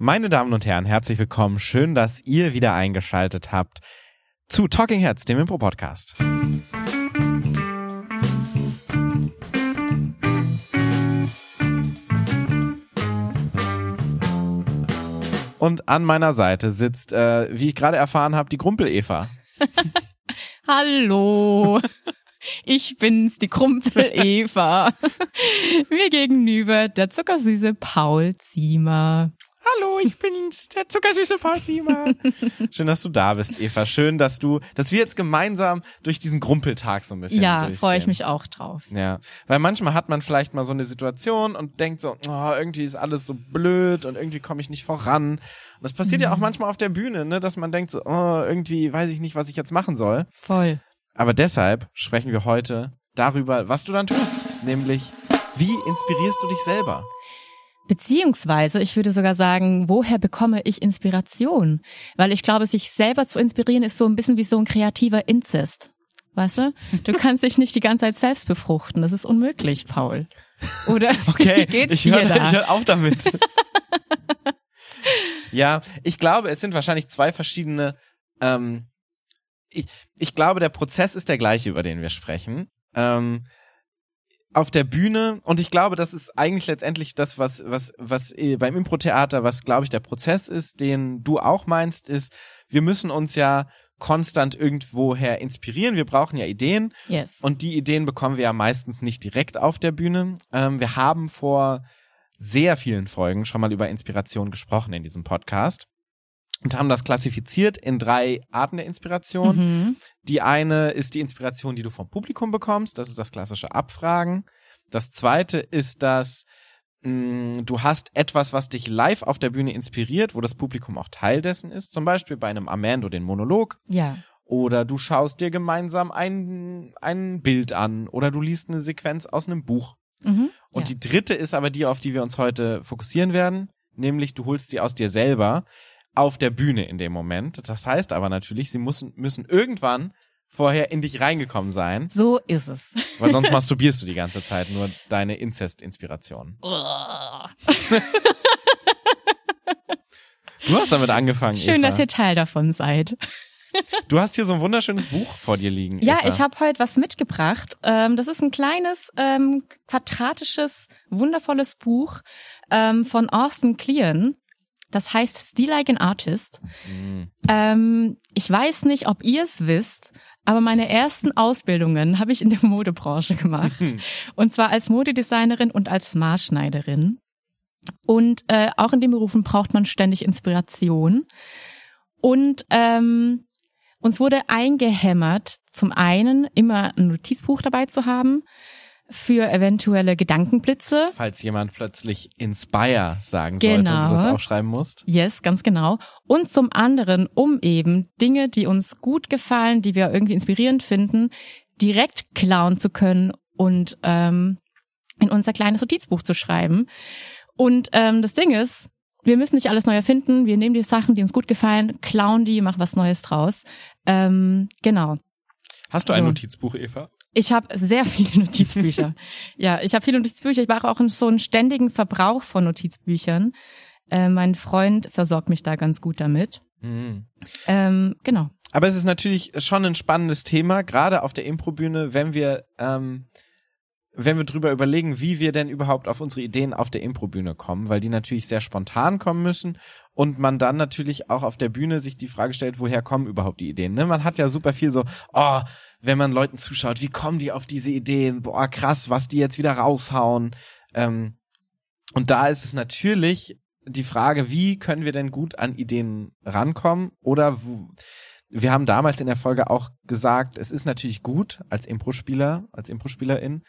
Meine Damen und Herren, herzlich willkommen. Schön, dass ihr wieder eingeschaltet habt zu Talking Heads, dem Impro-Podcast. Und an meiner Seite sitzt, äh, wie ich gerade erfahren habe, die Grumpel-Eva. Hallo. Ich bin's, die Krumpel Eva. Mir gegenüber der zuckersüße Paul Ziemer. Hallo, ich bin's, der zuckersüße Paul Ziemer. Schön, dass du da bist, Eva. Schön, dass du, dass wir jetzt gemeinsam durch diesen Grumpeltag so ein bisschen Ja, freue ich mich auch drauf. Ja, weil manchmal hat man vielleicht mal so eine Situation und denkt so, oh, irgendwie ist alles so blöd und irgendwie komme ich nicht voran. Und das passiert mhm. ja auch mhm. manchmal auf der Bühne, ne, dass man denkt so, oh, irgendwie weiß ich nicht, was ich jetzt machen soll. Voll. Aber deshalb sprechen wir heute darüber, was du dann tust, nämlich wie inspirierst du dich selber? Beziehungsweise, ich würde sogar sagen, woher bekomme ich Inspiration? Weil ich glaube, sich selber zu inspirieren ist so ein bisschen wie so ein kreativer Inzest. Weißt du? Du kannst dich nicht die ganze Zeit selbst befruchten. Das ist unmöglich, Paul. Oder okay, wie geht's ich dir hör, da? Ich hör auf damit. ja, ich glaube, es sind wahrscheinlich zwei verschiedene. Ähm, ich, ich glaube, der Prozess ist der gleiche, über den wir sprechen. Ähm, auf der Bühne und ich glaube, das ist eigentlich letztendlich das, was was was äh, beim Impro-Theater, was glaube ich der Prozess ist, den du auch meinst, ist, wir müssen uns ja konstant irgendwoher inspirieren. Wir brauchen ja Ideen. Yes. Und die Ideen bekommen wir ja meistens nicht direkt auf der Bühne. Ähm, wir haben vor sehr vielen Folgen schon mal über Inspiration gesprochen in diesem Podcast und haben das klassifiziert in drei Arten der Inspiration. Mhm. Die eine ist die Inspiration, die du vom Publikum bekommst. Das ist das klassische Abfragen. Das zweite ist das, mh, mm, du hast etwas, was dich live auf der Bühne inspiriert, wo das Publikum auch Teil dessen ist. Zum Beispiel bei einem Amando den Monolog. Ja. Oder du schaust dir gemeinsam ein, ein Bild an. Oder du liest eine Sequenz aus einem Buch. Mhm, Und ja. die dritte ist aber die, auf die wir uns heute fokussieren werden. Nämlich du holst sie aus dir selber auf der Bühne in dem Moment. Das heißt aber natürlich, sie müssen, müssen irgendwann vorher in dich reingekommen sein. So ist es. Weil sonst masturbierst du die ganze Zeit nur deine Inzest-Inspiration. du hast damit angefangen. Schön, Eva. dass ihr Teil davon seid. Du hast hier so ein wunderschönes Buch vor dir liegen. Ja, Eva. ich habe heute was mitgebracht. Ähm, das ist ein kleines, ähm, quadratisches, wundervolles Buch ähm, von Austin Kleon. Das heißt Still Like an Artist. Mhm. Ähm, ich weiß nicht, ob ihr es wisst, aber meine ersten Ausbildungen habe ich in der Modebranche gemacht. Mhm. Und zwar als Modedesignerin und als Maßschneiderin. Und äh, auch in den Berufen braucht man ständig Inspiration. Und ähm, uns wurde eingehämmert, zum einen immer ein Notizbuch dabei zu haben, für eventuelle Gedankenblitze. Falls jemand plötzlich Inspire sagen genau. sollte und du das auch schreiben musst. Yes, ganz genau. Und zum anderen, um eben Dinge, die uns gut gefallen, die wir irgendwie inspirierend finden, direkt klauen zu können und ähm, in unser kleines Notizbuch zu schreiben. Und ähm, das Ding ist, wir müssen nicht alles neu erfinden. Wir nehmen die Sachen, die uns gut gefallen, klauen die, machen was Neues draus. Ähm, genau. Hast du ein so. Notizbuch, Eva? Ich habe sehr viele Notizbücher. ja, ich habe viele Notizbücher. Ich mache auch so einen ständigen Verbrauch von Notizbüchern. Äh, mein Freund versorgt mich da ganz gut damit. Mhm. Ähm, genau. Aber es ist natürlich schon ein spannendes Thema, gerade auf der Improbühne, wenn wir ähm, wenn wir drüber überlegen, wie wir denn überhaupt auf unsere Ideen auf der Improbühne kommen, weil die natürlich sehr spontan kommen müssen und man dann natürlich auch auf der Bühne sich die Frage stellt, woher kommen überhaupt die Ideen. Ne? Man hat ja super viel so, oh, wenn man Leuten zuschaut, wie kommen die auf diese Ideen? Boah, krass, was die jetzt wieder raushauen. Ähm, und da ist es natürlich die Frage, wie können wir denn gut an Ideen rankommen? Oder wir haben damals in der Folge auch gesagt, es ist natürlich gut, als Impro-Spieler, als Impro-Spielerin,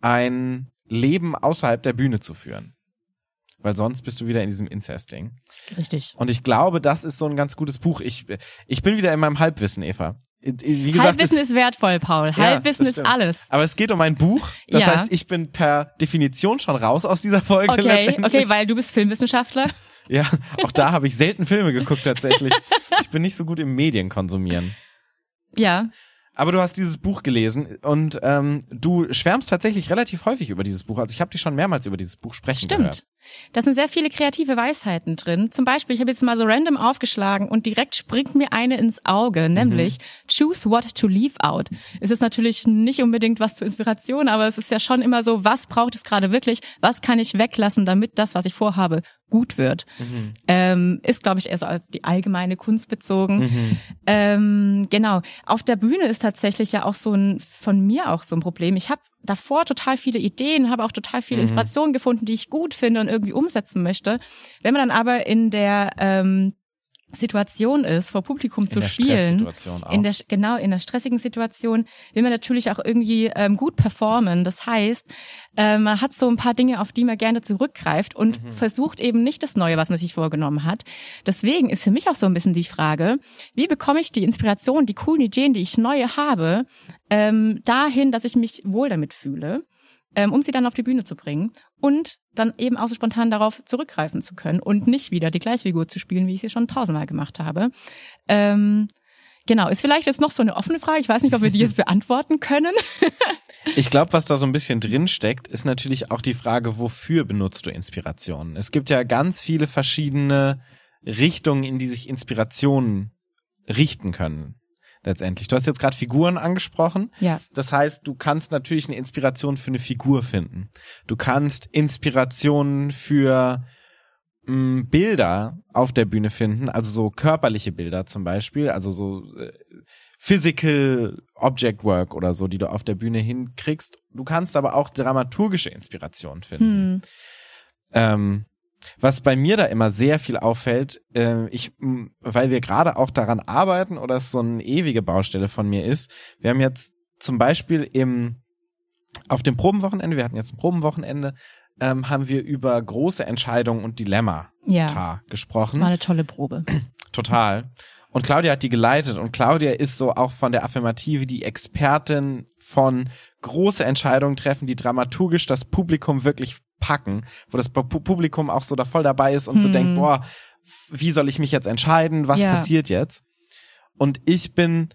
ein Leben außerhalb der Bühne zu führen. Weil sonst bist du wieder in diesem Incesting. Richtig. Und ich glaube, das ist so ein ganz gutes Buch. Ich, ich bin wieder in meinem Halbwissen, Eva. Wie gesagt, Halbwissen ist wertvoll, Paul. Halbwissen ja, ist alles. Aber es geht um ein Buch. Das ja. heißt, ich bin per Definition schon raus aus dieser Folge. Okay, okay, weil du bist Filmwissenschaftler. Ja, auch da habe ich selten Filme geguckt tatsächlich. ich bin nicht so gut im Medienkonsumieren. Ja. Aber du hast dieses Buch gelesen und ähm, du schwärmst tatsächlich relativ häufig über dieses Buch. Also ich habe dich schon mehrmals über dieses Buch sprechen Stimmt. gehört. Da sind sehr viele kreative Weisheiten drin. Zum Beispiel, ich habe jetzt mal so random aufgeschlagen und direkt springt mir eine ins Auge, nämlich Choose what to leave out. Es ist natürlich nicht unbedingt was zur Inspiration, aber es ist ja schon immer so, was braucht es gerade wirklich? Was kann ich weglassen, damit das, was ich vorhabe, gut wird? Mhm. Ähm, ist, glaube ich, eher so auf die allgemeine Kunst bezogen. Mhm. Ähm, genau. Auf der Bühne ist tatsächlich ja auch so ein, von mir auch so ein Problem. Ich habe davor total viele Ideen, habe auch total viele Mhm. Inspirationen gefunden, die ich gut finde und irgendwie umsetzen möchte. Wenn man dann aber in der ähm, Situation ist, vor Publikum In zu spielen, in der genau in der stressigen Situation will man natürlich auch irgendwie ähm, gut performen. Das heißt, äh, man hat so ein paar Dinge, auf die man gerne zurückgreift und Mhm. versucht eben nicht das Neue, was man sich vorgenommen hat. Deswegen ist für mich auch so ein bisschen die Frage, wie bekomme ich die Inspiration, die coolen Ideen, die ich neue habe, ähm, dahin, dass ich mich wohl damit fühle, ähm, um sie dann auf die Bühne zu bringen und dann eben auch so spontan darauf zurückgreifen zu können und nicht wieder die gleiche Figur zu spielen, wie ich sie schon tausendmal gemacht habe. Ähm, genau, ist vielleicht jetzt noch so eine offene Frage. Ich weiß nicht, ob wir die jetzt beantworten können. Ich glaube, was da so ein bisschen drin steckt, ist natürlich auch die Frage, wofür benutzt du Inspirationen? Es gibt ja ganz viele verschiedene Richtungen, in die sich Inspirationen richten können. Letztendlich. Du hast jetzt gerade Figuren angesprochen. Ja. Das heißt, du kannst natürlich eine Inspiration für eine Figur finden. Du kannst Inspirationen für mh, Bilder auf der Bühne finden, also so körperliche Bilder zum Beispiel, also so äh, Physical Object Work oder so, die du auf der Bühne hinkriegst. Du kannst aber auch dramaturgische Inspirationen finden. Hm. Ähm, was bei mir da immer sehr viel auffällt, äh, ich, weil wir gerade auch daran arbeiten oder es so eine ewige Baustelle von mir ist, wir haben jetzt zum Beispiel im auf dem Probenwochenende, wir hatten jetzt ein Probenwochenende, ähm, haben wir über große Entscheidungen und Dilemmata Ja. gesprochen. War eine tolle Probe. Total. Und Claudia hat die geleitet und Claudia ist so auch von der Affirmative die Expertin von große Entscheidungen treffen, die dramaturgisch das Publikum wirklich packen, wo das Pu- Publikum auch so da voll dabei ist und so Hm. denkt, boah, wie soll ich mich jetzt entscheiden? Was Ja. passiert jetzt? Und ich bin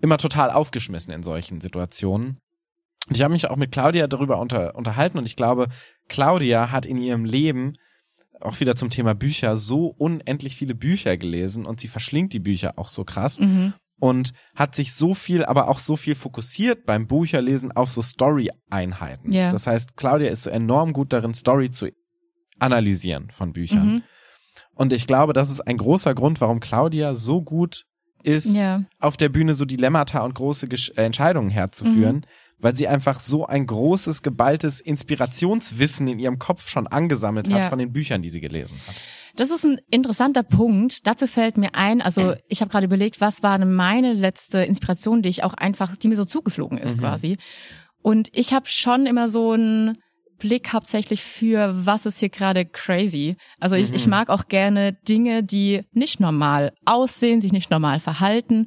immer total aufgeschmissen in solchen Situationen. Und ich habe mich auch mit Claudia darüber unter, unterhalten und ich glaube, Claudia hat in ihrem Leben auch wieder zum Thema Bücher so unendlich viele Bücher gelesen und sie verschlingt die Bücher auch so krass Mhm. Und hat sich so viel, aber auch so viel fokussiert beim Bücherlesen auf so Story-Einheiten. Ja. Das heißt, Claudia ist so enorm gut darin, Story zu analysieren von Büchern. Mhm. Und ich glaube, das ist ein großer Grund, warum Claudia so gut ist, Ja. auf der Bühne so Dilemmata und große Gesch äh, Entscheidungen herzuführen, Mhm. weil sie einfach so ein großes, geballtes Inspirationswissen in ihrem Kopf schon angesammelt hat Ja. von den Büchern, die sie gelesen hat. Das ist ein interessanter Punkt. Dazu fällt mir ein, also ich habe gerade überlegt, was war meine letzte Inspiration, die ich auch einfach, die mir so zugeflogen ist Mhm. quasi. Und ich habe schon immer so einen Blick hauptsächlich für, was ist hier gerade crazy. Also ich, Mhm. ich mag auch gerne Dinge, die nicht normal aussehen, sich nicht normal verhalten.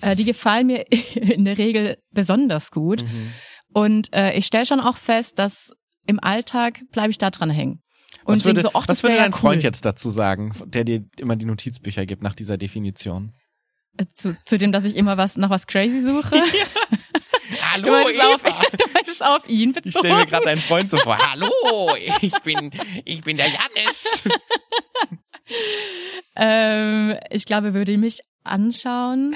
Äh, die gefallen mir in der Regel besonders gut. Mhm. Und äh, ich stelle schon auch fest, dass im Alltag bleibe ich da dran hängen. Und was würde, so, ach, was würde wäre ja dein cool. Freund jetzt dazu sagen, der dir immer die Notizbücher gibt nach dieser Definition? Äh, Zu, zu dem, dass ich immer was nach was crazy suche. Hallo, Du meinst, es auf, du meinst auf ihn Ich stelle mir bezogen. gerade deinen Freund so vor. Hallo, ich bin, ich bin der Jannis. Ähm, ich glaube, er würde mich anschauen,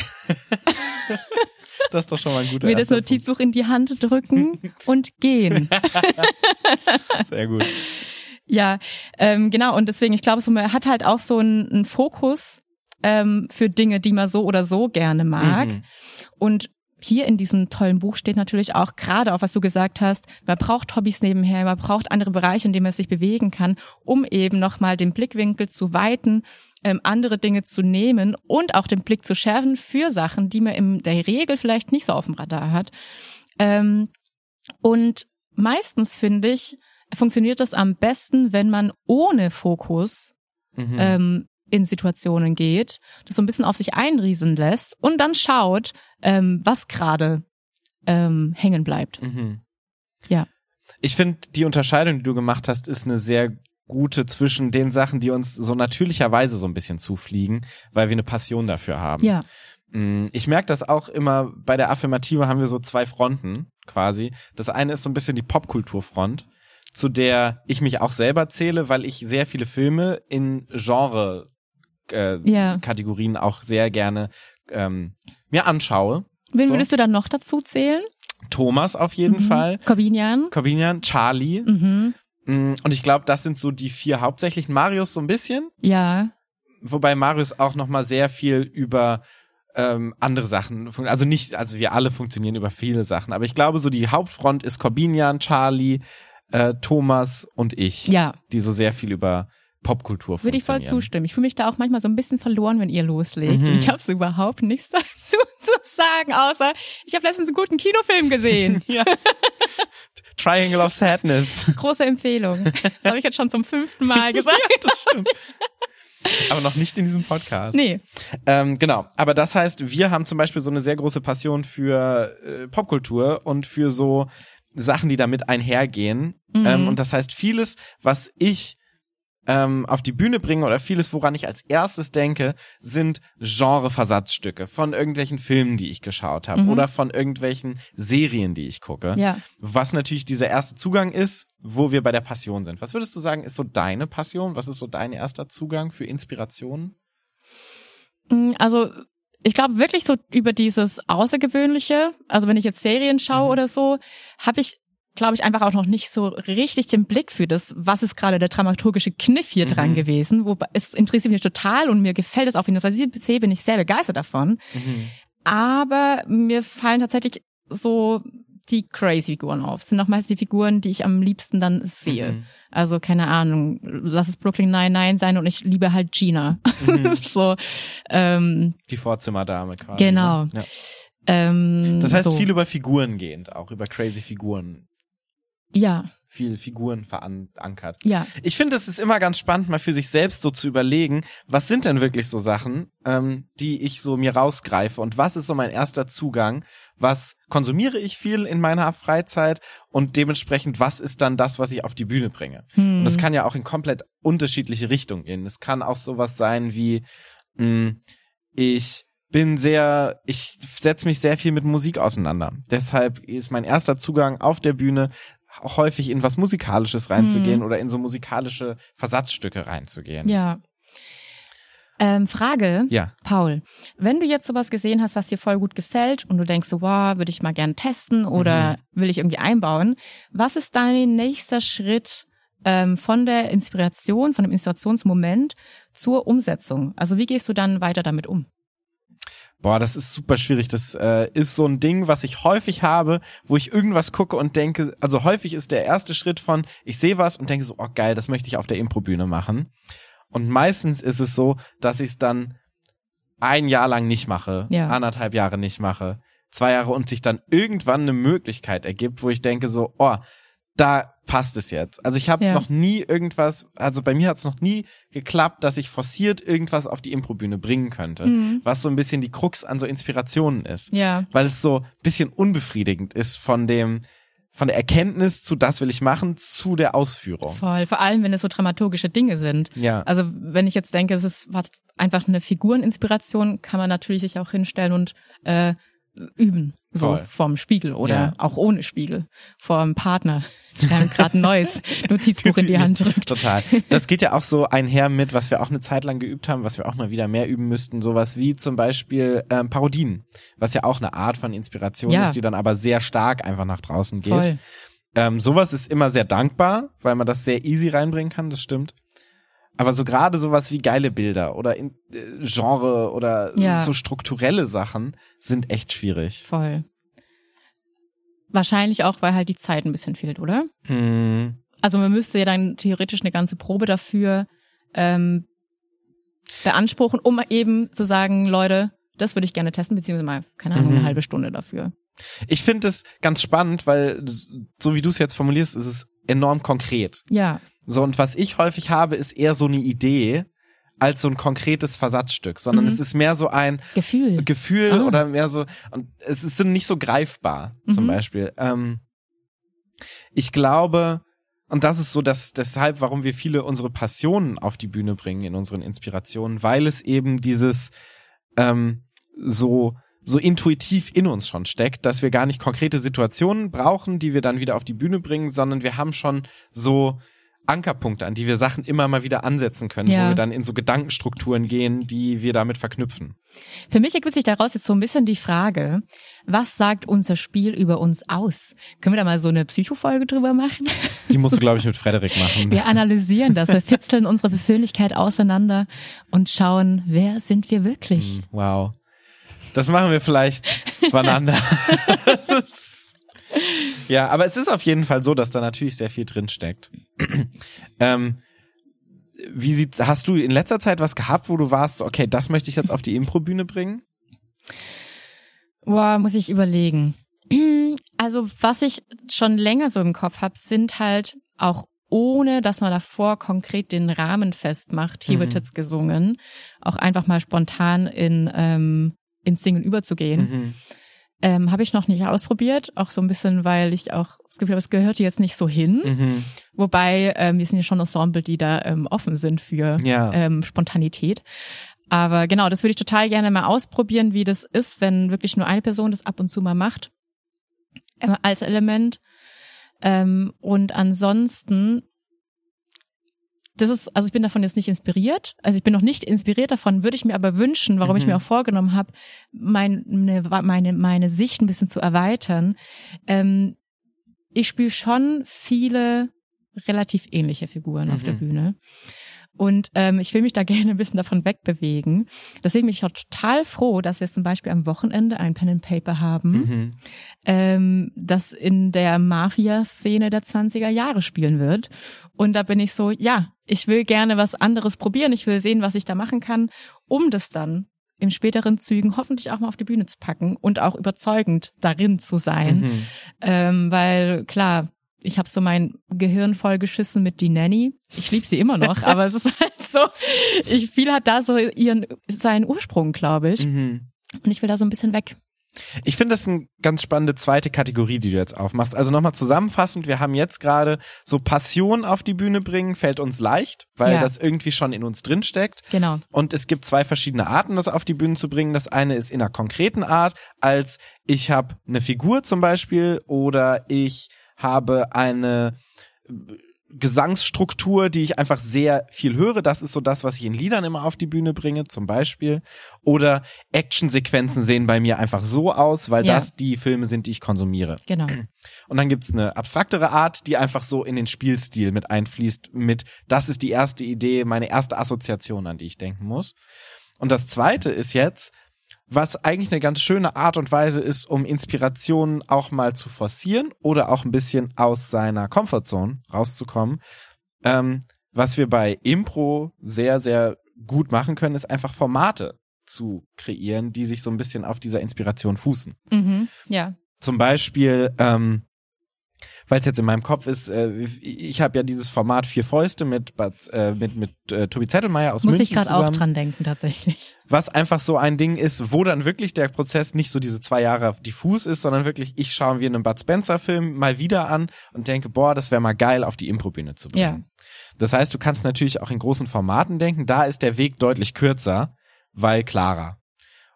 Das ist doch schon mal ein guter mir das Notizbuch in die Hand drücken und gehen. Sehr gut. Ja, ähm, genau. Und deswegen, ich glaube, so, man hat halt auch so einen, einen Fokus ähm, für Dinge, die man so oder so gerne mag. Mhm. Und hier in diesem tollen Buch steht natürlich auch gerade auf, was du gesagt hast, man braucht Hobbys nebenher, man braucht andere Bereiche, in denen man sich bewegen kann, um eben nochmal den Blickwinkel zu weiten, ähm, andere Dinge zu nehmen und auch den Blick zu schärfen für Sachen, die man in der Regel vielleicht nicht so auf dem Radar hat. Ähm, und meistens finde ich, funktioniert das am besten, wenn man ohne Fokus Mhm. ähm, in Situationen geht, das so ein bisschen auf sich einriesen lässt und dann schaut, ähm, was gerade ähm, hängen bleibt. Mhm. Ja. Ich finde, die Unterscheidung, die du gemacht hast, ist eine sehr gute zwischen den Sachen, die uns so natürlicherweise so ein bisschen zufliegen, weil wir eine Passion dafür haben. Ja, Mm, Ich merke das auch immer bei der Affirmative haben wir so zwei Fronten quasi. Das eine ist so ein bisschen die Popkulturfront, zu der ich mich auch selber zähle, weil ich sehr viele Filme in Genre äh. Kategorien auch sehr gerne ähm, mir anschaue. Wen So. würdest du dann noch dazu zählen? Thomas auf jeden Mhm. Fall, Corbinian? Corbinian, Charlie. Mhm. Mm, Und ich glaube, das sind so die vier hauptsächlichen. Marius so ein bisschen, Ja. wobei Marius auch noch mal sehr viel über ähm, andere Sachen, also nicht, also wir alle funktionieren über viele Sachen, aber ich glaube, so die Hauptfront ist Corbinian, Charlie, äh, Thomas und ich, Ja. die so sehr viel über Popkultur Würde ich voll zustimmen. Ich fühle mich da auch manchmal so ein bisschen verloren, wenn ihr loslegt. Mhm. Und ich habe so überhaupt nichts dazu zu sagen, außer ich habe letztens einen guten Kinofilm gesehen. Ja. Triangle of Sadness. Große Empfehlung. Das habe ich jetzt schon zum fünften Mal gesagt. das stimmt. Aber noch nicht in diesem Podcast. Nee. Ähm, genau, aber das heißt, wir haben zum Beispiel so eine sehr große Passion für äh, Popkultur und für so Sachen, die damit einhergehen. Mhm. Ähm, und das heißt, vieles, was ich ähm, auf die Bühne bringe oder vieles, woran ich als erstes denke, sind Genre-Versatzstücke von irgendwelchen Filmen, die ich geschaut habe Mhm. oder von irgendwelchen Serien, die ich gucke. Ja. Was natürlich dieser erste Zugang ist, wo wir bei der Passion sind. Was würdest du sagen, ist so deine Passion? Was ist so dein erster Zugang für Inspiration? Mm, Also ich glaube wirklich so über dieses Außergewöhnliche, also wenn ich jetzt Serien schaue Mhm. oder so, habe ich, glaube ich, einfach auch noch nicht so richtig den Blick für das, was ist gerade der dramaturgische Kniff hier Mhm. dran gewesen. Wobei es interessiert mich total und mir gefällt es auf jeden Fall. Was ich sehe, bin ich sehr begeistert davon. Mhm. Aber mir fallen tatsächlich so die crazy Figuren auf. Das sind auch meistens die Figuren, die ich am liebsten dann sehe. Mhm. Also keine Ahnung, lass es Brooklyn Nine-Nine sein und ich liebe halt Gina. Mhm. so, ähm, Die Vorzimmerdame quasi. Genau. Ne? Ja. ähm, Das heißt, so. viel über Figuren gehend, auch über crazy Figuren. Ja, Viel Figuren verankert. ja, Ich finde, es ist immer ganz spannend, mal für sich selbst so zu überlegen, was sind denn wirklich so Sachen, ähm, die ich so mir rausgreife und was ist so mein erster Zugang? Was konsumiere ich viel in meiner Freizeit und dementsprechend, was ist dann das, was ich auf die Bühne bringe? hm. Und das kann ja auch in komplett unterschiedliche Richtungen gehen. Es kann auch sowas sein wie, mh, ich bin sehr, ich setze mich sehr viel mit Musik auseinander. Deshalb ist mein erster Zugang auf der Bühne auch häufig in was Musikalisches reinzugehen Mhm. oder in so musikalische Versatzstücke reinzugehen. ja. Ähm, Frage, Ja. Paul, wenn du jetzt sowas gesehen hast, was dir voll gut gefällt und du denkst so, wow, würde ich mal gerne testen oder will ich irgendwie einbauen, was ist dein nächster Schritt ähm, von der Inspiration, von dem Inspirationsmoment zur Umsetzung? Also wie gehst du dann weiter damit um? Boah, das ist super schwierig. Das äh, ist so ein Ding, was ich häufig habe, wo ich irgendwas gucke und denke, also häufig ist der erste Schritt von, ich sehe was und denke so, oh geil, das möchte ich auf der Improbühne machen. Und meistens ist es so, dass ich es dann ein Jahr lang nicht mache, Ja. anderthalb Jahre nicht mache, zwei Jahre und sich dann irgendwann eine Möglichkeit ergibt, wo ich denke so, oh, da passt es jetzt. Also ich habe Ja. noch nie irgendwas, also bei mir hat es noch nie geklappt, dass ich forciert irgendwas auf die Improbühne bringen könnte Mhm. was so ein bisschen die Krux an so Inspirationen ist. Ja, Weil es so ein bisschen unbefriedigend ist von dem, von der Erkenntnis zu das will ich machen, zu der Ausführung. voll. Vor allem, wenn es so dramaturgische Dinge sind. Ja. Also wenn ich jetzt denke, es ist einfach eine Figureninspiration, kann man natürlich sich auch hinstellen und äh, üben. So Voll. vorm Spiegel oder Ja. auch ohne Spiegel. Vorm Partner, der gerade ein neues Notizbuch in die Hand drückt. Total. Das geht ja auch so einher mit, was wir auch eine Zeit lang geübt haben, was wir auch mal wieder mehr üben müssten, sowas wie zum Beispiel ähm, Parodien, was ja auch eine Art von Inspiration Ja. ist, die dann aber sehr stark einfach nach draußen geht. Voll. Ähm, sowas ist immer sehr dankbar, weil man das sehr easy reinbringen kann, das stimmt. Aber so gerade sowas wie geile Bilder oder in, äh, Genre oder Ja. so strukturelle Sachen sind echt schwierig. Voll. Wahrscheinlich auch, weil halt die Zeit ein bisschen fehlt, oder? Hm. Also man müsste ja dann theoretisch eine ganze Probe dafür ähm, beanspruchen, um eben zu sagen, Leute, das würde ich gerne testen, beziehungsweise mal, keine Ahnung, Mhm. eine halbe Stunde dafür. Ich finde es ganz spannend, weil so wie du es jetzt formulierst, ist es enorm konkret. Ja, So und was ich häufig habe, ist eher so eine Idee als so ein konkretes Versatzstück, sondern Mhm. es ist mehr so ein Gefühl. Gefühl Ah. oder mehr so und es ist nicht so greifbar zum Mhm. Beispiel. Ähm, ich glaube und das ist so das deshalb, warum wir viele unsere Passionen auf die Bühne bringen in unseren Inspirationen, weil es eben dieses ähm, so so intuitiv in uns schon steckt, dass wir gar nicht konkrete Situationen brauchen, die wir dann wieder auf die Bühne bringen, sondern wir haben schon so Ankerpunkte, an die wir Sachen immer mal wieder ansetzen können, Ja. wo wir dann in so Gedankenstrukturen gehen, die wir damit verknüpfen. Für mich ergibt sich daraus jetzt so ein bisschen die Frage, was sagt unser Spiel über uns aus? Können wir da mal so eine Psychofolge drüber machen? Die musst du, glaube ich, mit Frederik machen. Wir analysieren das, wir fitzeln unsere Persönlichkeit auseinander und schauen, wer sind wir wirklich? Hm, Wow. Das machen wir vielleicht wann anders. ja, aber es ist auf jeden Fall so, dass da natürlich sehr viel drin steckt. ähm, wie sieht, hast du in letzter Zeit was gehabt, wo du warst, okay, das möchte ich jetzt auf die Improbühne bringen? Boah, muss ich überlegen. Also, was ich schon länger so im Kopf habe, sind halt auch ohne, dass man davor konkret den Rahmen festmacht, hier Mhm. wird jetzt gesungen, auch einfach mal spontan in ähm, ins Singen überzugehen. Mhm. Ähm, habe ich noch nicht ausprobiert, auch so ein bisschen, weil ich auch das Gefühl habe, es gehört jetzt nicht so hin. Mhm. Wobei ähm, wir sind ja schon Ensemble, die da ähm, offen sind für Ja. ähm, Spontanität. Aber genau, das würde ich total gerne mal ausprobieren, wie das ist, wenn wirklich nur eine Person das ab und zu mal macht äh, als Element. Ähm, und ansonsten, das ist, also ich bin davon jetzt nicht inspiriert. Also ich bin noch nicht inspiriert davon, würde ich mir aber wünschen, warum ich Mhm. mir auch vorgenommen habe, meine, meine, meine Sicht ein bisschen zu erweitern. Ähm, ich spiele schon viele relativ ähnliche Figuren auf der Mhm. Bühne. Und ähm, ich will mich da gerne ein bisschen davon wegbewegen. Deswegen bin ich auch total froh, dass wir zum Beispiel am Wochenende ein Pen and Paper haben, Mhm. ähm, das in der Mafia-Szene der 20er Jahre spielen wird. Und da bin ich so, ja, ich will gerne was anderes probieren. Ich will sehen, was ich da machen kann, um das dann im späteren Zügen hoffentlich auch mal auf die Bühne zu packen und auch überzeugend darin zu sein. Mhm. Ähm, weil klar, ich habe so mein Gehirn voll geschissen mit die Nanny. Ich liebe sie immer noch, aber es ist halt so, ich, viel hat da so ihren seinen Ursprung, glaube ich. Mhm. Und ich will da so ein bisschen weg. Ich finde das eine ganz spannende zweite Kategorie, die du jetzt aufmachst. Also nochmal zusammenfassend, wir haben jetzt gerade so Passion auf die Bühne bringen, fällt uns leicht, weil Ja. das irgendwie schon in uns drin steckt. Genau. Und es gibt zwei verschiedene Arten, das auf die Bühne zu bringen. Das eine ist in einer konkreten Art, als ich habe eine Figur zum Beispiel oder ich habe eine äh, Gesangsstruktur, die ich einfach sehr viel höre. Das ist so das, was ich in Liedern immer auf die Bühne bringe, zum Beispiel. Oder Actionsequenzen sehen bei mir einfach so aus, weil Ja. das die Filme sind, die ich konsumiere. Genau. Und dann gibt's eine abstraktere Art, die einfach so in den Spielstil mit einfließt, mit das ist die erste Idee, meine erste Assoziation, an die ich denken muss. Und das zweite ist jetzt, was eigentlich eine ganz schöne Art und Weise ist, um Inspirationen auch mal zu forcieren oder auch ein bisschen aus seiner Comfortzone rauszukommen. Ähm, was wir bei Impro sehr, sehr gut machen können, ist einfach Formate zu kreieren, die sich so ein bisschen auf dieser Inspiration fußen. Mhm. Ja. Zum Beispiel, ähm, weil es jetzt in meinem Kopf ist, äh, ich habe ja dieses Format Vier Fäuste mit äh, mit mit äh, Tobi Zettelmeier aus Muss München ich gerade auch dran denken, tatsächlich. was einfach so ein Ding ist, wo dann wirklich der Prozess nicht so diese zwei Jahre diffus ist, sondern wirklich ich schaue mir einen Bud Spencer Film mal wieder an und denke, boah, das wäre mal geil auf die Improbühne zu bringen. Das heißt, du kannst natürlich auch in großen Formaten denken, da ist der Weg deutlich kürzer, weil klarer.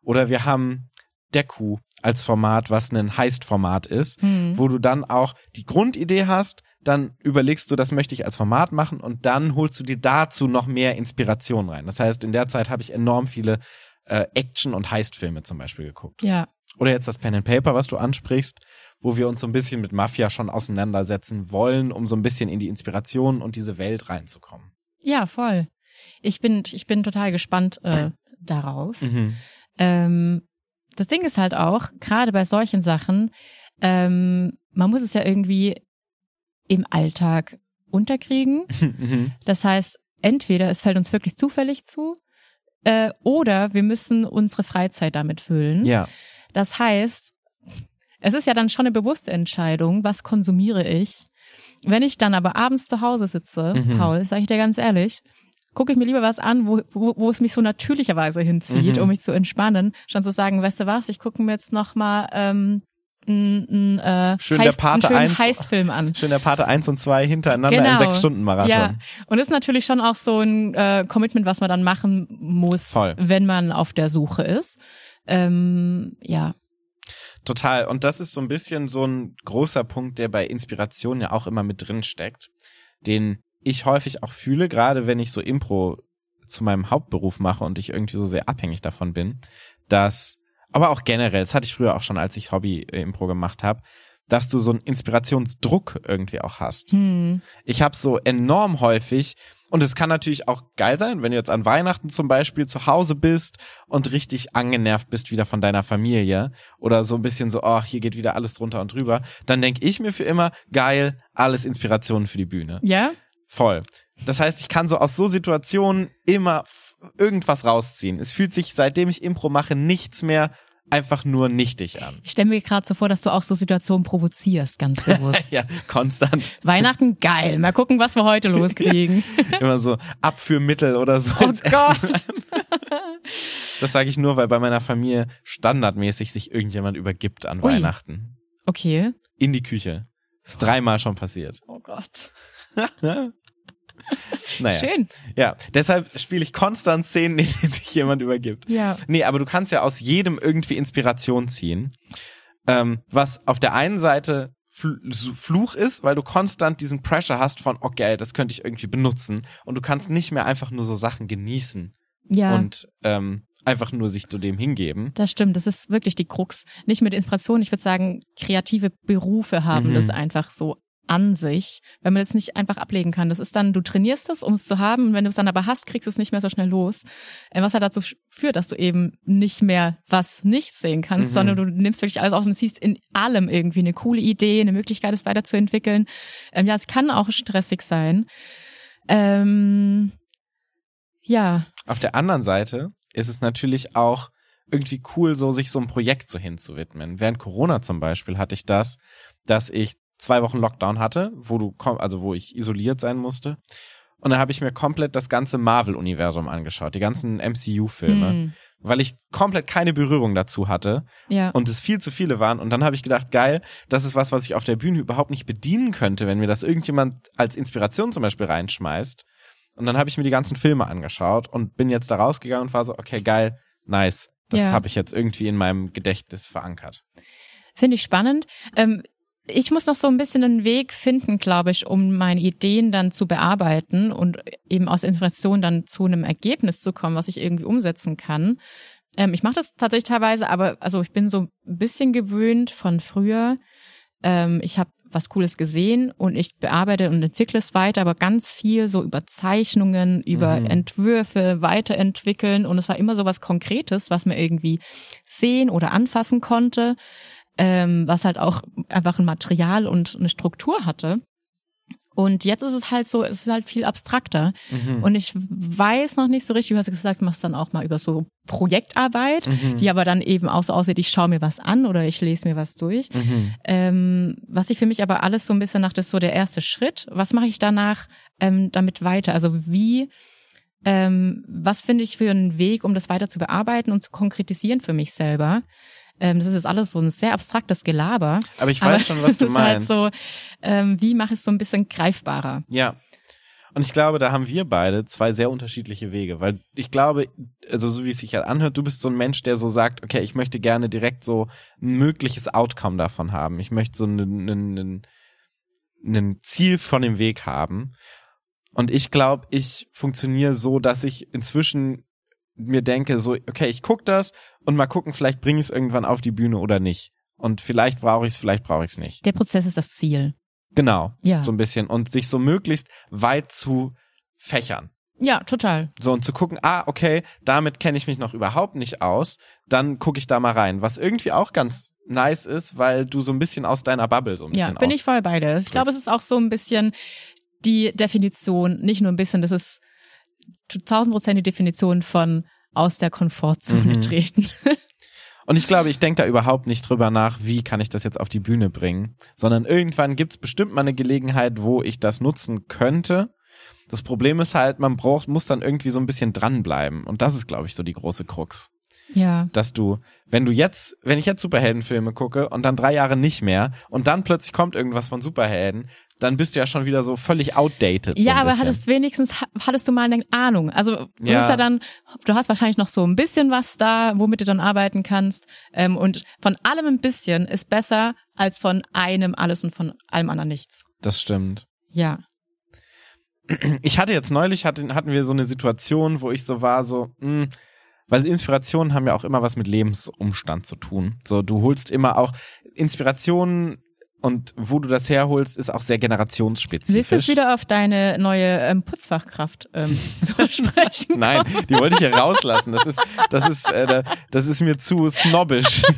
Oder wir haben der Kuh als Format, was ein Heist-Format ist, Hm. wo du dann auch die Grundidee hast, dann überlegst du, das möchte ich als Format machen und dann holst du dir dazu noch mehr Inspiration rein. Das heißt, in der Zeit habe ich enorm viele äh, Action- und Heist-Filme zum Beispiel geguckt. Ja. Oder jetzt das Pen and Paper, was du ansprichst, wo wir uns so ein bisschen mit Mafia schon auseinandersetzen wollen, um so ein bisschen in die Inspiration und diese Welt reinzukommen. Ja, voll. Ich bin, ich bin total gespannt äh, darauf. Mhm. Ähm, das Ding ist halt auch, gerade bei solchen Sachen, ähm, man muss es ja irgendwie im Alltag unterkriegen. Mhm. Das heißt, entweder es fällt uns wirklich zufällig zu, äh, oder wir müssen unsere Freizeit damit füllen. ja. Das heißt, es ist ja dann schon eine bewusste Entscheidung, was konsumiere ich. Wenn ich dann aber abends zu Hause sitze, Mhm. Paul, sage ich dir ganz ehrlich, gucke ich mir lieber was an, wo, wo, wo es mich so natürlicherweise hinzieht, Mhm. um mich zu entspannen, statt zu sagen, weißt du was, ich gucke mir jetzt noch mal ähm, einen, äh, Schön der Heist, einen Pate schönen 1. Heißfilm an. Schön der Pate 1 und 2 hintereinander Genau. im Sechs-Stunden-Marathon. Ja, und ist natürlich schon auch so ein äh, Commitment, was man dann machen muss, Voll. wenn man auf der Suche ist. Ähm, ja. Total. Und das ist so ein bisschen so ein großer Punkt, der bei Inspiration ja auch immer mit drin steckt, den ich häufig auch fühle, gerade wenn ich so Impro zu meinem Hauptberuf mache und ich irgendwie so sehr abhängig davon bin, dass, aber auch generell, das hatte ich früher auch schon, als ich Hobby-Impro gemacht habe, dass du so einen Inspirationsdruck irgendwie auch hast. Hm. Ich habe so enorm häufig, und es kann natürlich auch geil sein, wenn du jetzt an Weihnachten zum Beispiel zu Hause bist und richtig angenervt bist wieder von deiner Familie oder so ein bisschen so, ach, hier geht wieder alles drunter und drüber, dann denke ich mir für immer, geil, alles Inspirationen für die Bühne. Ja? Voll. Das heißt, ich kann so aus so Situationen immer irgendwas rausziehen. Es fühlt sich, seitdem ich Impro mache, nichts mehr einfach nur nichtig an. Ich stelle mir gerade so vor, dass du auch so Situationen provozierst, ganz bewusst. Ja, konstant. Weihnachten, geil. Mal gucken, was wir heute loskriegen. Immer so Abführmittel oder so Oh ins Gott. Essen. Das sage ich nur, weil bei meiner Familie standardmäßig sich irgendjemand übergibt an Ui. Weihnachten. Okay. In die Küche. Ist dreimal schon passiert. Oh Gott. naja. Schön. Ja, deshalb spiele ich konstant Szenen, in denen sich jemand übergibt. Ja. Nee, aber du kannst ja aus jedem irgendwie Inspiration ziehen. Ähm, was auf der einen Seite Fluch ist, weil du konstant diesen Pressure hast von, okay, das könnte ich irgendwie benutzen. Und du kannst nicht mehr einfach nur so Sachen genießen Ja. und ähm, einfach nur sich zu dem hingeben. Das stimmt, das ist wirklich die Krux. Nicht mit Inspiration, ich würde sagen, kreative Berufe haben Mhm. das einfach so an sich, wenn man das nicht einfach ablegen kann. Das ist dann, du trainierst es, um es zu haben, und wenn du es dann aber hast, kriegst du es nicht mehr so schnell los. Äh, Was ja dazu führt, dass du eben nicht mehr was nicht sehen kannst, Mhm. sondern du nimmst wirklich alles auf und siehst in allem irgendwie eine coole Idee, eine Möglichkeit, es weiterzuentwickeln. Ähm, ja, es kann auch stressig sein. Ähm, ja, Auf der anderen Seite ist es natürlich auch irgendwie cool, so sich so ein Projekt so hinzuwidmen. Während Corona zum Beispiel hatte ich das, dass ich zwei Wochen Lockdown hatte, wo du kom also wo ich isoliert sein musste. Und dann habe ich mir komplett das ganze Marvel-Universum angeschaut, die ganzen MCU-Filme, hm, weil ich komplett keine Berührung dazu hatte ja, und es viel zu viele waren. Und dann habe ich gedacht, geil, das ist was, was ich auf der Bühne überhaupt nicht bedienen könnte, wenn mir das irgendjemand als Inspiration zum Beispiel reinschmeißt. Und dann habe ich mir die ganzen Filme angeschaut und bin jetzt da rausgegangen und war so, okay, geil, nice. Das Ja. habe ich jetzt irgendwie in meinem Gedächtnis verankert. Finde ich spannend. Ähm, ich muss noch so ein bisschen einen Weg finden, glaube ich, um meine Ideen dann zu bearbeiten und eben aus Inspiration dann zu einem Ergebnis zu kommen, was ich irgendwie umsetzen kann. Ähm, ich mache das tatsächlich teilweise, aber also ich bin so ein bisschen gewöhnt von früher. Ähm, ich habe was Cooles gesehen und ich bearbeite und entwickle es weiter, aber ganz viel so über Zeichnungen, über Mhm. Entwürfe weiterentwickeln und es war immer so was Konkretes, was man irgendwie sehen oder anfassen konnte, ähm, was halt auch einfach ein Material und eine Struktur hatte. Und jetzt ist es halt so, es ist halt viel abstrakter. Mhm. Und ich weiß noch nicht so richtig, du hast gesagt, du machst dann auch mal über so Projektarbeit, Mhm. die aber dann eben auch so aussieht, ich schaue mir was an oder ich lese mir was durch. Mhm. Ähm, was ich für mich aber alles so ein bisschen nach, das ist so der erste Schritt. Was mache ich danach ähm, damit weiter? Also wie, ähm, was finde ich für einen Weg, um das weiter zu bearbeiten und zu konkretisieren für mich selber? Ähm, das ist jetzt alles so ein sehr abstraktes Gelaber. Aber ich aber weiß schon, was du halt meinst. so, ähm, wie mache ich es so ein bisschen greifbarer? Ja. Und ich glaube, da haben wir beide zwei sehr unterschiedliche Wege, weil ich glaube, also so wie es sich halt anhört, du bist so ein Mensch, der so sagt, okay, ich möchte gerne direkt so ein mögliches Outcome davon haben. Ich möchte so ein Ziel von dem Weg haben. Und ich glaube, ich funktioniere so, dass ich inzwischen mir denke, so, okay, ich guck das und mal gucken, vielleicht bringe ich es irgendwann auf die Bühne oder nicht. Und vielleicht brauche ich es, vielleicht brauche ich es nicht. Der Prozess ist das Ziel. Genau Ja. so ein bisschen und sich so möglichst weit zu fächern. Ja, total. So und zu gucken, ah, okay, damit kenne ich mich noch überhaupt nicht aus, dann gucke ich da mal rein. Was irgendwie auch ganz nice ist, weil du so ein bisschen aus deiner Bubble so ein Ja, bisschen bin aus ich voll bei dir. Ich glaube, es ist auch so ein bisschen die Definition, nicht nur ein bisschen, das ist 1000 Prozent die Definition von aus der Komfortzone Mhm. treten. Und ich glaube, ich denke da überhaupt nicht drüber nach, wie kann ich das jetzt auf die Bühne bringen, sondern irgendwann gibt's bestimmt mal eine Gelegenheit, wo ich das nutzen könnte. Das Problem ist halt, man braucht, muss dann irgendwie so ein bisschen dranbleiben. Und das ist, glaube ich, so die große Krux. ja. dass du, wenn du jetzt, wenn ich jetzt Superheldenfilme gucke und dann drei Jahre nicht mehr und dann plötzlich kommt irgendwas von Superhelden, dann bist du ja schon wieder so völlig outdated. so Ja, ein aber bisschen. hattest wenigstens, hattest du mal eine Ahnung. Also, Ja. ist ja dann, du hast wahrscheinlich noch so ein bisschen was da, womit du dann arbeiten kannst. Ähm, und von allem ein bisschen ist besser als von einem alles und von allem anderen nichts. Das stimmt. Ja. Ich hatte jetzt neulich, hatten, hatten wir so eine Situation, wo ich so war, so, mh, weil Inspirationen haben ja auch immer was mit Lebensumstand zu tun. So, du holst immer auch Inspirationen und wo du das herholst, ist auch sehr generationsspezifisch. Willst du jetzt wieder auf deine neue ähm, Putzfachkraft ähm, zu sprechen? Nein, die wollte ich hier rauslassen. Das ist, das ist, äh, da- das ist mir zu snobbisch.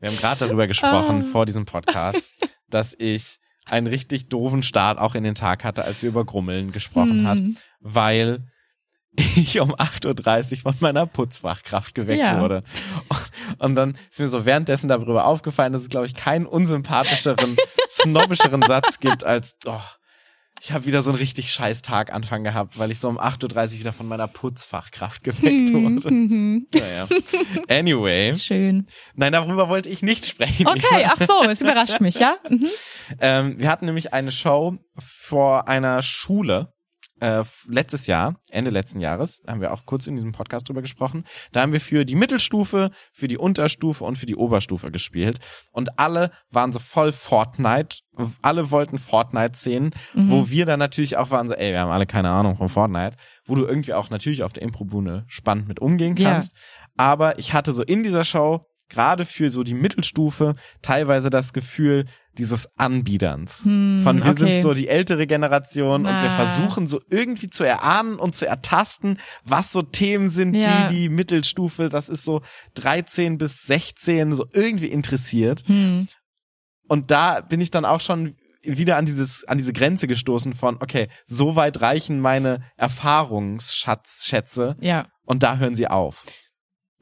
Wir haben gerade darüber gesprochen Ah. vor diesem Podcast, dass ich einen richtig doofen Start auch in den Tag hatte, als wir über Grummeln gesprochen Hm. hat, weil ich um 8.30 Uhr von meiner Putzfachkraft geweckt Ja. wurde. Und dann ist mir so währenddessen darüber aufgefallen, dass es, glaube ich, keinen unsympathischeren, snobbischeren Satz gibt als, oh, ich habe wieder so einen richtig scheiß Taganfang gehabt, weil ich so um 8.30 Uhr wieder von meiner Putzfachkraft geweckt Hm, wurde. Naja. Anyway. Schön. Nein, darüber wollte ich nicht sprechen. Okay, ach so, es überrascht mich, ja? Mhm. Ähm, wir hatten nämlich eine Show vor einer Schule äh, letztes Jahr, Ende letzten Jahres, haben wir auch kurz in diesem Podcast drüber gesprochen. Da haben wir für die Mittelstufe, für die Unterstufe und für die Oberstufe gespielt. Und alle waren so voll Fortnite. Alle wollten Fortnite sehen, Mhm. wo wir dann natürlich auch waren so, ey, wir haben alle keine Ahnung von Fortnite, wo du irgendwie auch natürlich auf der Improbühne spannend mit umgehen kannst. Aber ich hatte so in dieser Show gerade für so die Mittelstufe teilweise das Gefühl dieses Anbiederns. Hm, Von wir okay. sind so die ältere Generation und wir Ah. versuchen so irgendwie zu erahnen und zu ertasten, was so Themen sind, Ja. die die Mittelstufe, das ist so 13 bis 16, so irgendwie interessiert. Hm. Und da bin ich dann auch schon wieder an dieses, an diese Grenze gestoßen von, okay, so weit reichen meine Erfahrungsschätze Ja, und da hören sie auf.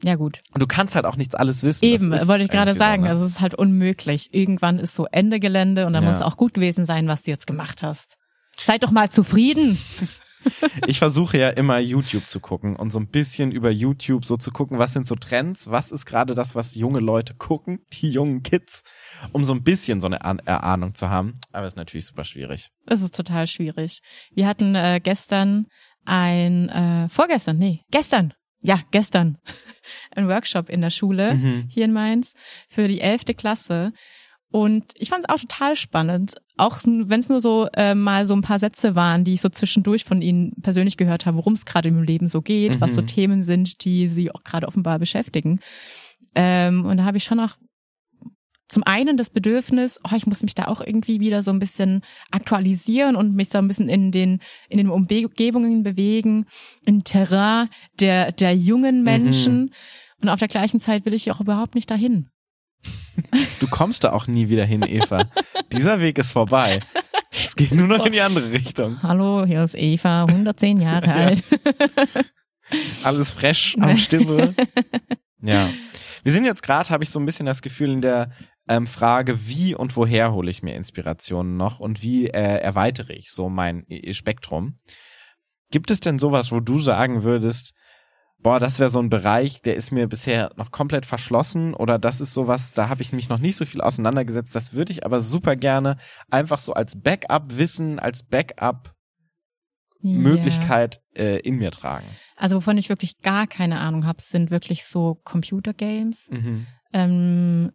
Ja gut. Und du kannst halt auch nichts alles wissen. Eben, wollte ich gerade sagen. Ne? Also es ist halt unmöglich. Irgendwann ist so Ende Gelände und dann Ja. muss auch gut gewesen sein, was du jetzt gemacht hast. Seid doch mal zufrieden. Ich versuche ja immer YouTube zu gucken und so ein bisschen über YouTube so zu gucken, was sind so Trends, was ist gerade das, was junge Leute gucken, die jungen Kids, um so ein bisschen so eine Ahn- Erahnung zu haben. Aber ist natürlich super schwierig. Es ist total schwierig. Wir hatten äh, gestern ein, äh, vorgestern, nee, gestern, ja, gestern, ein Workshop in der Schule Mhm. hier in Mainz für die elfte Klasse. Und ich fand es auch total spannend, auch wenn es nur so äh, mal so ein paar Sätze waren, die ich so zwischendurch von ihnen persönlich gehört habe, worum es gerade im Leben so geht, was so Mhm. Themen sind, die sie auch gerade offenbar beschäftigen. Ähm, und da habe ich schon auch zum einen das Bedürfnis, oh, ich muss mich da auch irgendwie wieder so ein bisschen aktualisieren und mich so ein bisschen in den in den Umgebungen bewegen, im Terrain der der jungen Menschen. Und auf der gleichen Zeit will ich auch überhaupt nicht dahin. Du kommst da auch nie wieder hin, Eva. Dieser Weg ist vorbei. Es geht nur noch So. in die andere Richtung. Hallo, hier ist Eva, 110 Jahre alt. Alles fresh am Stissel. Ja. Wir sind jetzt gerade, habe ich so ein bisschen das Gefühl, in der ähm, Frage, wie und woher hole ich mir Inspirationen noch und wie äh, erweitere ich so mein äh, Spektrum. Gibt es denn sowas, wo du sagen würdest, boah, das wäre so ein Bereich, der ist mir bisher noch komplett verschlossen oder das ist sowas, da habe ich mich noch nicht so viel auseinandergesetzt, das würde ich aber super gerne einfach so als Backup-Wissen, als Backup-Möglichkeit äh, in mir tragen. Also wovon ich wirklich gar keine Ahnung habe, sind wirklich so Computergames. Mhm. Ähm,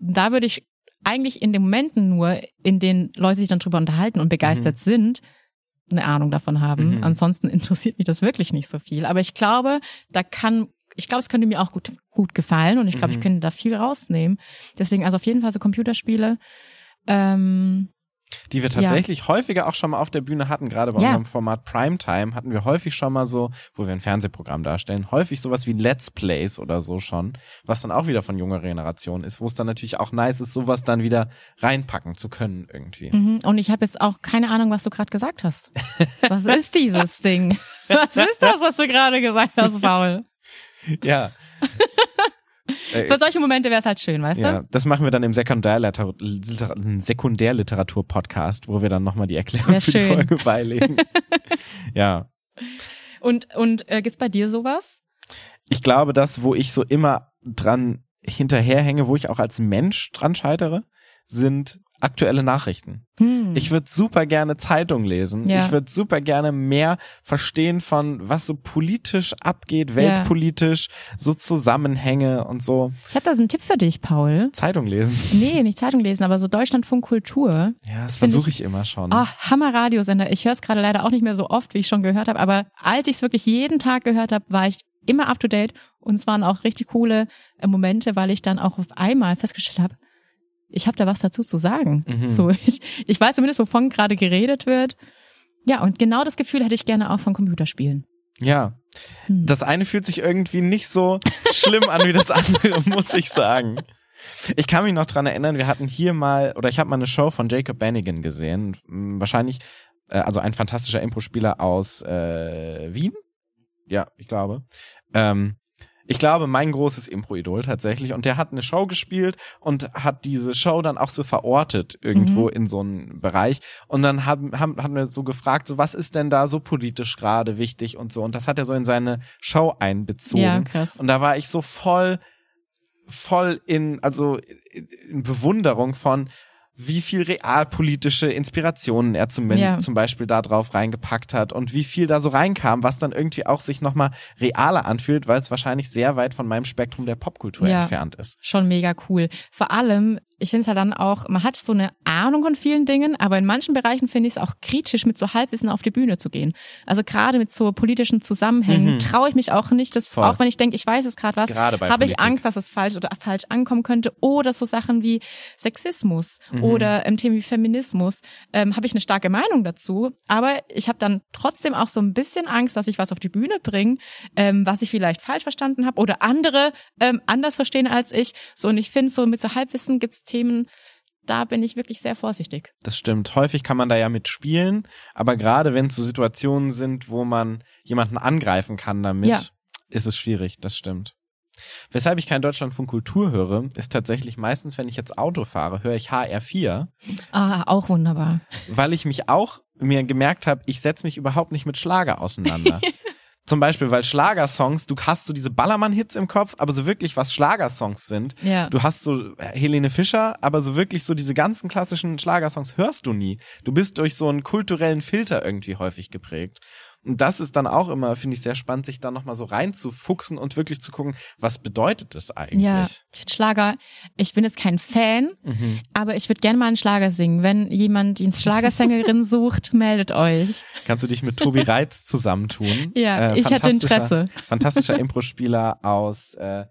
da würde ich eigentlich in den Momenten nur, in denen Leute sich dann drüber unterhalten und begeistert sind, eine Ahnung davon haben. Mhm. Ansonsten interessiert mich das wirklich nicht so viel. Aber ich glaube, da kann, ich glaube, es könnte mir auch gut, gut gefallen und ich glaube, Mhm. ich könnte da viel rausnehmen. Deswegen also auf jeden Fall so Computerspiele. Ähm, Die wir tatsächlich häufiger auch schon mal auf der Bühne hatten, gerade bei Ja. unserem Format Primetime hatten wir häufig schon mal so, wo wir ein Fernsehprogramm darstellen, häufig sowas wie Let's Plays oder so schon, was dann auch wieder von junger Generation ist, wo es dann natürlich auch nice ist, sowas dann wieder reinpacken zu können irgendwie. mhm. Und ich habe jetzt auch keine Ahnung, was du gerade gesagt hast. Was ist dieses Ding? Was ist das, was du gerade gesagt hast, Paul? Ja. Äh, Für solche Momente wäre es halt schön, weißt ja, du? das machen wir dann im Sekundärliter Liter- Sekundärliteratur-Podcast, wo wir dann nochmal die Erklärung für die schön. Folge beilegen. ja. Und, und äh, gibt's bei dir sowas? ich glaube, das, wo ich so immer dran hinterherhänge, wo ich auch als Mensch dran scheitere, sind aktuelle Nachrichten. Hm. Ich würde super gerne Zeitung lesen. Ja. Ich würde super gerne mehr verstehen von, was so politisch abgeht, weltpolitisch, so Zusammenhänge und so. ich habe da so einen Tipp für dich, Paul. Zeitung lesen. Nee, nicht Zeitung lesen, aber so Deutschlandfunk Kultur. Ja, das versuche ich immer schon. Ah, Hammer Radiosender. Ich höre es gerade leider auch nicht mehr so oft, wie ich schon gehört habe, aber als ich es wirklich jeden Tag gehört habe, war ich immer up to date und es waren auch richtig coole äh, Momente, weil ich dann auch auf einmal festgestellt habe, ich habe da was dazu zu sagen. Mhm. So, ich, ich weiß zumindest, wovon gerade geredet wird. Ja, und genau das Gefühl hätte ich gerne auch von Computerspielen. Ja. Hm. Das eine fühlt sich irgendwie nicht so schlimm an wie das andere, muss ich sagen. Ich kann mich noch dran erinnern, wir hatten hier mal, oder ich habe mal eine Show von Jacob Bannigan gesehen. M, Wahrscheinlich, äh, also ein fantastischer Impro-Spieler aus äh, Wien. Ja, ich glaube. Ähm, ich glaube, mein großes Impro-Idol tatsächlich. Und der hat eine Show gespielt und hat diese Show dann auch so verortet irgendwo Mhm. in so einem Bereich. Und dann haben, haben, haben wir so gefragt, so was ist denn da so politisch gerade wichtig und so. Und das hat er so in seine Show einbezogen. Ja, krass. Und da war ich so voll, voll in, also in Bewunderung von, wie viel realpolitische Inspirationen er zum, Ja. zum Beispiel da drauf reingepackt hat und wie viel da so reinkam, was dann irgendwie auch sich nochmal realer anfühlt, weil es wahrscheinlich sehr weit von meinem Spektrum der Popkultur Ja. entfernt ist. Schon mega cool. Vor allem, ich finde es ja dann auch, man hat so eine Ahnung von vielen Dingen, aber in manchen Bereichen finde ich es auch kritisch, mit so Halbwissen auf die Bühne zu gehen. Also gerade mit so politischen Zusammenhängen Mhm. traue ich mich auch nicht, dass, Voll. auch wenn ich denke, ich weiß es gerade was, habe ich. Angst, dass es falsch oder falsch ankommen könnte. Oder so Sachen wie Sexismus Mhm. oder ähm, Themen wie Feminismus, ähm, habe ich eine starke Meinung dazu. Aber ich habe dann trotzdem auch so ein bisschen Angst, dass ich was auf die Bühne bringe, ähm, was ich vielleicht falsch verstanden habe oder andere ähm, anders verstehen als ich. So und ich finde so mit so Halbwissen gibt's Themen, da bin ich wirklich sehr vorsichtig. Das stimmt. Häufig kann man da ja mitspielen, aber gerade wenn es so Situationen sind, wo man jemanden angreifen kann damit, Ja. ist es schwierig. Das stimmt. Weshalb ich kein Deutschlandfunk Kultur höre, ist tatsächlich meistens, wenn ich jetzt Auto fahre, höre ich HR4, Ah, auch wunderbar. weil ich mich auch mir gemerkt habe, ich setze mich überhaupt nicht mit Schlager auseinander. Zum Beispiel, weil Schlagersongs, du hast so diese Ballermann-Hits im Kopf, aber so wirklich, was Schlagersongs sind, Ja. Du hast so Helene Fischer, aber so wirklich so diese ganzen klassischen Schlagersongs hörst du nie. Du bist durch so einen kulturellen Filter irgendwie häufig geprägt. Und das ist dann auch immer, finde ich, sehr spannend, sich da nochmal so reinzufuchsen und wirklich zu gucken, was bedeutet das eigentlich? Ja, ich finde Schlager, ich bin jetzt kein Fan, Mhm. aber ich würde gerne mal einen Schlager singen. Wenn jemand die ins Schlagersängerin sucht, meldet euch. Kannst du dich mit Tobi Reitz zusammentun? Ja, Äh, ich hätte Interesse. Fantastischer Impro-Spieler aus äh,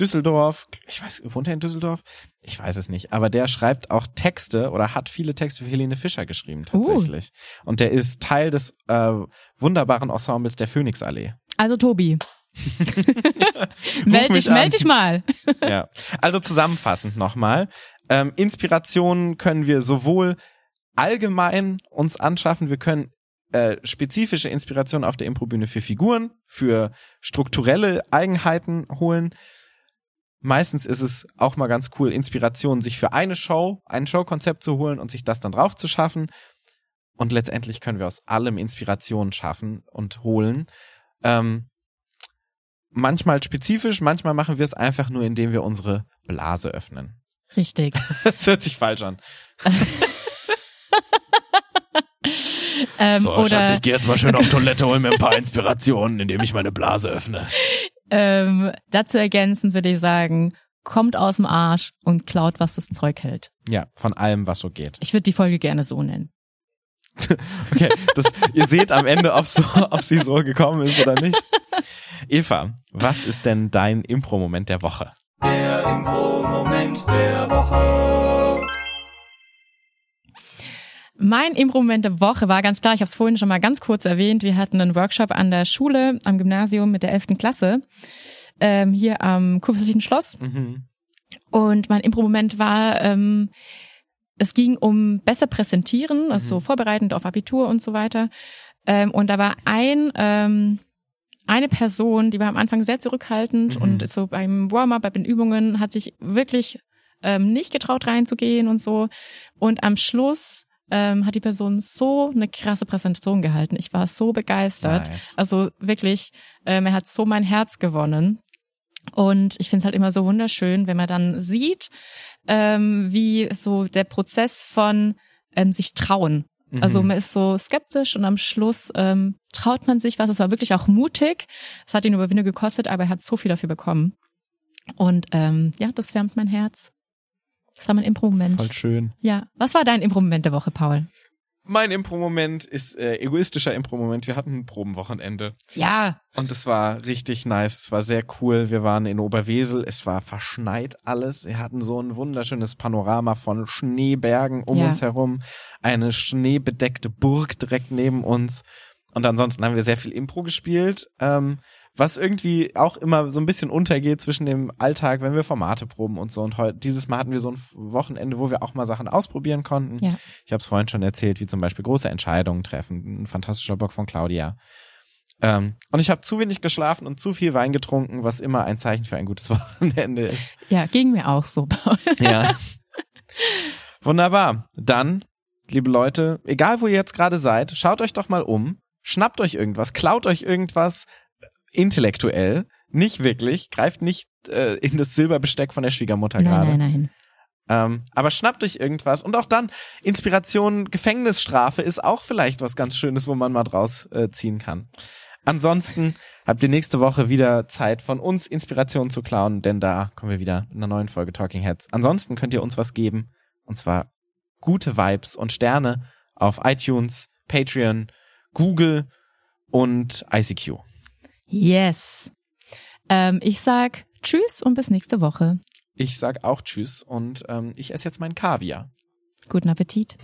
Düsseldorf. Ich weiß, wohnt er in Düsseldorf? Ich weiß es nicht. Aber der schreibt auch Texte oder hat viele Texte für Helene Fischer geschrieben Uh. tatsächlich. Und der ist Teil des äh, wunderbaren Ensembles der Phoenixallee. Also Tobi. meld dich, meld dich mal. ja. Also zusammenfassend nochmal. Ähm, Inspirationen können wir sowohl allgemein uns anschaffen, wir können äh, spezifische Inspirationen auf der Improbühne für Figuren, für strukturelle Eigenheiten holen. Meistens ist es auch mal ganz cool, Inspirationen sich für eine Show, ein Showkonzept zu holen und sich das dann drauf zu schaffen. Und letztendlich können wir aus allem Inspirationen schaffen und holen. Ähm, manchmal spezifisch, manchmal machen wir es einfach nur, indem wir unsere Blase öffnen. Richtig. Das hört sich falsch an. Ähm, oder gehe jetzt mal schön auf Toilette, hol mir ein paar Inspirationen, indem ich meine Blase öffne. ähm, dazu ergänzend würde ich sagen, kommt aus dem Arsch und klaut, was das Zeug hält. Ja, von allem, was so geht. Ich würde die Folge gerne so nennen. Okay, das, ihr seht am Ende, ob, so, ob sie so gekommen ist oder nicht. Eva, was ist denn dein Impro-Moment der Woche? Der Impro-Moment der Woche. Mein Impro-Moment der Woche war ganz klar, ich habe es vorhin schon mal ganz kurz erwähnt, wir hatten einen Workshop an der Schule, am Gymnasium mit der 11. Klasse, ähm, hier am Kurfürstlichen Schloss. Mhm. Und mein Impro-Moment war, ähm, es ging um besser präsentieren, also so Mhm. vorbereitend auf Abitur und so weiter. Ähm, und da war ein, ähm, eine Person, die war am Anfang sehr zurückhaltend Mhm. und so beim Warm-up, bei den Übungen hat sich wirklich ähm, nicht getraut reinzugehen und so. Und am Schluss ähm, hat die Person so eine krasse Präsentation gehalten. Ich war so begeistert. Nice. Also wirklich, ähm, er hat so mein Herz gewonnen. Und ich finde es halt immer so wunderschön, wenn man dann sieht, ähm, wie so der Prozess von ähm, sich trauen. Also Mhm. man ist so skeptisch und am Schluss ähm, traut man sich was. Es war wirklich auch mutig. Es hat ihn Überwindung gekostet, aber er hat so viel dafür bekommen. Und ähm, ja, das wärmt mein Herz. Das war mein Impro-Moment. Voll schön. Ja. Was war dein Impro-Moment der Woche, Paul? Mein Impro-Moment ist äh, egoistischer Impro-Moment. Wir hatten ein Probenwochenende. Ja. Und es war richtig nice. Es war sehr cool. Wir waren in Oberwesel. Es war verschneit alles. Wir hatten so ein wunderschönes Panorama von Schneebergen um Ja. uns herum. Eine schneebedeckte Burg direkt neben uns. Und ansonsten haben wir sehr viel Impro gespielt. Ähm, was irgendwie auch immer so ein bisschen untergeht zwischen dem Alltag, wenn wir Formate proben und so. Und heute, dieses Mal hatten wir so ein Wochenende, wo wir auch mal Sachen ausprobieren konnten. Ja. Ich habe es vorhin schon erzählt, wie zum Beispiel große Entscheidungen treffen. Ein fantastischer Blog von Claudia. Ähm, und ich habe zu wenig geschlafen und zu viel Wein getrunken, was immer ein Zeichen für ein gutes Wochenende ist. Ja, ging mir auch so, Paul. Ja. Wunderbar. Dann, liebe Leute, egal wo ihr jetzt gerade seid, schaut euch doch mal um, schnappt euch irgendwas, klaut euch irgendwas intellektuell, nicht wirklich, greift nicht äh, in das Silberbesteck von der Schwiegermutter gerade. Nein, nein, nein. Ähm, aber schnappt euch irgendwas und auch dann Inspiration, Gefängnisstrafe ist auch vielleicht was ganz Schönes, wo man mal draus äh, ziehen kann. Ansonsten habt ihr nächste Woche wieder Zeit von uns Inspiration zu klauen, denn da kommen wir wieder in einer neuen Folge Talking Heads. Ansonsten könnt ihr uns was geben und zwar gute Vibes und Sterne auf iTunes, Patreon, Google und ICQ. Yes. Ähm, ich sag Tschüss und bis nächste Woche. Ich sag auch Tschüss und ähm, ich esse jetzt meinen Kaviar. Guten Appetit.